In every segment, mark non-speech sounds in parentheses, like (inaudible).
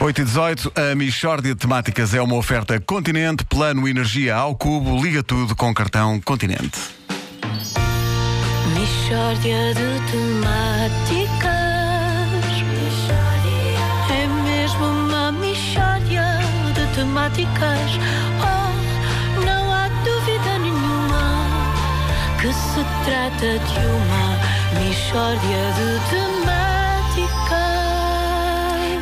8 e 18, a Michórdia de Temáticas é uma oferta Continente, plano energia ao cubo, liga tudo com cartão Continente. Michórdia de temáticas. É mesmo uma michórdia de temáticas. Oh, não há dúvida nenhuma que se trata de uma michórdia de temáticas.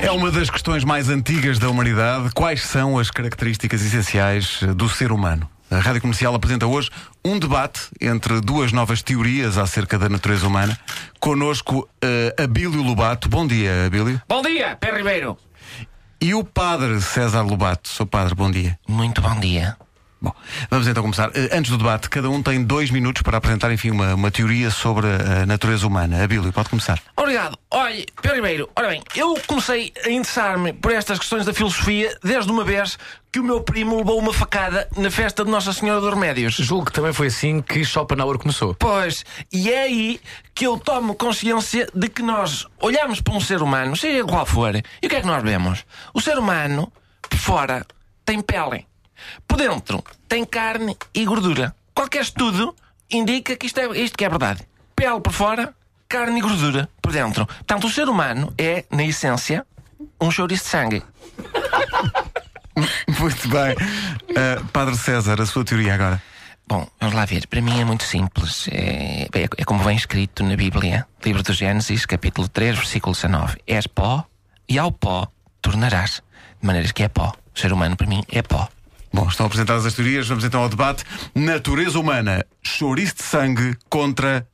É uma das questões mais antigas da humanidade. Quais são as características essenciais eh, do ser humano? A Rádio Comercial apresenta hoje um debate entre duas novas teorias acerca da natureza humana. Conosco, uh, Abílio Lobato. Bom dia, Abílio. Bom dia, Pé Ribeiro. E o padre César Lobato. Sou padre, bom dia. Muito bom dia. Bom, vamos então começar. Eh, Antes do debate, cada um tem dois minutos para apresentar, enfim, uma, uma teoria sobre a natureza humana. Abílio, pode começar. Obrigado. Olha, Pé Ribeiro, ora bem, eu comecei a interessar-me por estas questões da filosofia desde uma vez que o meu primo levou uma facada na festa de Nossa Senhora dos Remédios. Julgo que também foi assim que Schopenhauer começou. Pois, e é aí que eu tomo consciência de que nós olhamos para um ser humano, seja qual for, e o que é que nós vemos? O ser humano, por fora, tem pele. Por dentro, tem carne e gordura. Qualquer estudo indica que isto, é, isto que é verdade. Pele por fora, carne e gordura por dentro. Portanto, o ser humano é, na essência, um chouriço de sangue. (laughs) Muito bem. Uh, Padre César, a sua teoria agora. Bom, vamos lá ver. Para mim é muito simples. É, é, é como vem escrito na Bíblia, livro do Gênesis, capítulo 3, versículo 19. És pó e ao pó tornarás. De maneiras que é pó. O ser humano, para mim, é pó. Bom, estão apresentadas as teorias, vamos então ao debate. Natureza humana, chouriço de sangue contra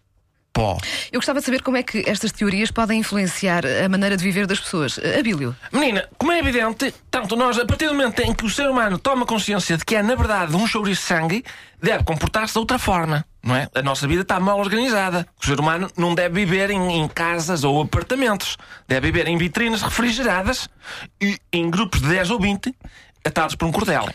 pó. Eu gostava de saber como é que estas teorias podem influenciar a maneira de viver das pessoas. Abílio. Menina, como é evidente, tanto nós, a partir do momento em que o ser humano toma consciência de que é, na verdade, um chouriço de sangue, deve comportar-se de outra forma. Não é? A nossa vida está mal organizada. O ser humano não deve viver em, em casas ou apartamentos. Deve viver em vitrinas refrigeradas e em grupos de 10 ou 20 atados por um cordel.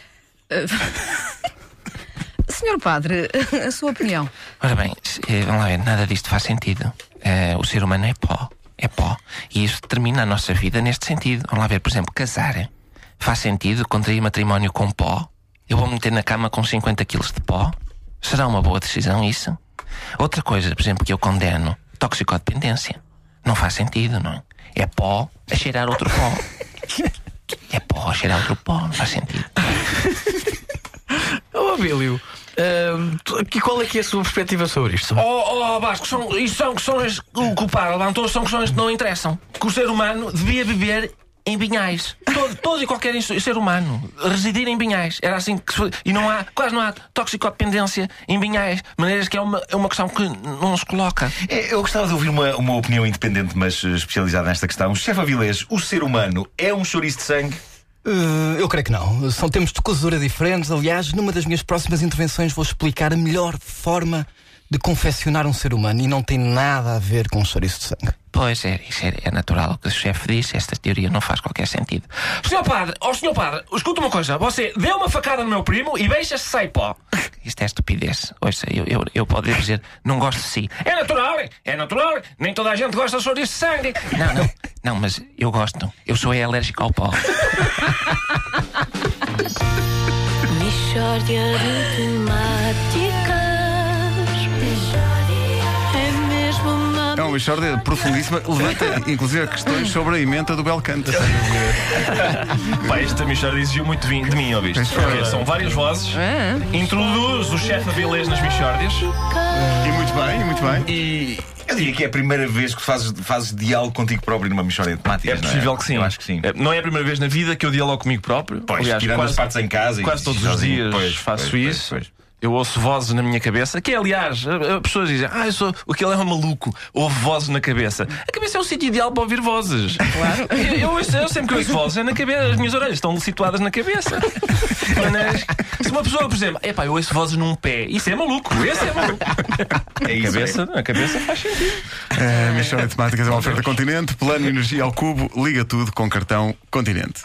(laughs) Senhor Padre, a sua opinião. Ora bem, eh, vamos lá ver, nada disto faz sentido. Eh, o ser humano é pó. É pó. E isso determina a nossa vida neste sentido. Vamos lá ver, por exemplo, casar. Faz sentido contrair matrimónio com pó? Eu vou me meter na cama com 50 quilos de pó? Será uma boa decisão isso? Outra coisa, por exemplo, que eu condeno: toxicodependência. Não faz sentido, não é? É pó a cheirar outro pó. (laughs) É pó a cheirar outro pó, não faz sentido. (laughs) Ô, Abílio, tu- que- qual é que é a sua perspectiva sobre isto? Oh, oh Vasco, são, isso são questões que o culpado levantou, são questões que não interessam. Que o ser humano devia viver em binhais. Todo, (laughs) todo e qualquer ser humano residir em binhais. Era assim que se E não há, quase não há toxicodependência em binhais. De maneiras que é uma, é uma questão que não se coloca. É, Eu gostava de ouvir uma, uma opinião independente, mas eh, especializada nesta questão. Chefe Avilés, o ser humano é um chouriço de sangue? Uh, eu creio que não. São termos de cosura diferentes. Aliás, numa das minhas próximas intervenções vou explicar a melhor forma de confeccionar um ser humano e não tem nada a ver com um chouriço de sangue. Pois é, isso é, é natural o que o chefe disse. Esta teoria não faz qualquer sentido. Senhor padre, ó senhor padre, escuta uma coisa. Você deu uma facada no meu primo e beija-se sem pó. Isto é estupidez. Ouça, eu, eu, eu posso dizer, não gosto de si. É natural, é natural. Nem toda a gente gosta de chouriço de sangue. Não, não, não, mas eu gosto. Eu sou alérgico ao pó. Michórdia de É uma Michórdia profundíssima, levanta inclusive questões sobre a emenda do Belcanto. Pá, esta Michórdia exigiu muito de mim, de mim ouviste? Porque são várias vozes. Introduz o chefe Avilés nas Michórdias. E muito bem, e muito bem. E eu diria que é a primeira vez que fazes, fazes diálogo contigo próprio numa mistória de É temáticas. não possível que sim. Eu acho que sim. É, Não é a primeira vez na vida que eu dialogo comigo próprio. Pois, Aliás, tirando quase, as partes em casa e quase todos os sozinho. dias Pois, faço pois, pois, isso. pois. Eu ouço vozes na minha cabeça, que aliás, a- a pessoas dizem, ah, eu sou, aquele é um maluco, ouve vozes na cabeça. A cabeça é o sítio ideal para ouvir vozes. Claro. Eu, eu, eu sempre que ouço vozes é na cabeça, as minhas orelhas estão situadas na cabeça. Mas, se uma pessoa, por exemplo, epá, eu ouço vozes num pé, isso é maluco, esse é maluco. É A isso. cabeça, a cabeça faz sentido. A Michórdia de Temáticas é uma oferta Continente, plano energia ao cubo, liga tudo com cartão Continente.